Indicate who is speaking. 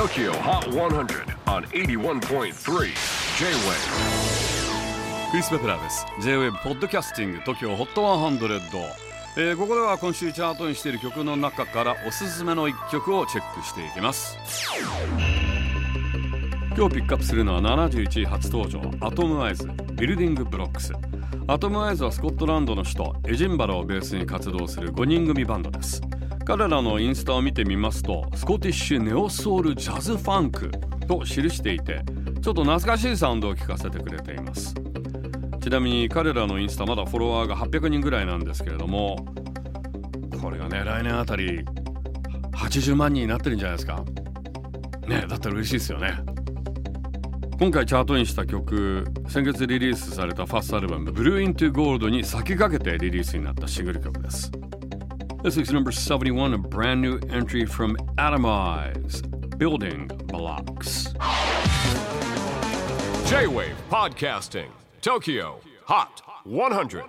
Speaker 1: TOKYO HOT 100 on 81.3 J-WAVE
Speaker 2: クリス・ベプラーです。J-WAVE ポッドキャスティング TOKYO HOT 100、えー、ここでは今週チャートにしている曲の中からおすすめの一曲をチェックしていきます。今日ピックアップするのは71位初登場アトムアイズビルディングブロックスアトムアイズはスコットランドの首都エジンバラをベースに活動する5人組バンドです。彼らのインスタを見てみますとスコティッシュネオソウルジャズファンクと記していてちょっと懐かしいサウンドを聞かせてくれています。ちなみに彼らのインスタまだフォロワーが800人ぐらいなんですけれどもこれがね来年あたり80万人になってるんじゃないですか。ねだったら嬉しいですよね。今回チャートインした曲先月リリースされたファーストアルバム「ブルーイントゥゴールドに先駆けてリリースになったシングル曲です。This is number 71, a brand new entry from Atomize, Building Blocks.
Speaker 1: J-WAVE PODCASTING TOKYO HOT 100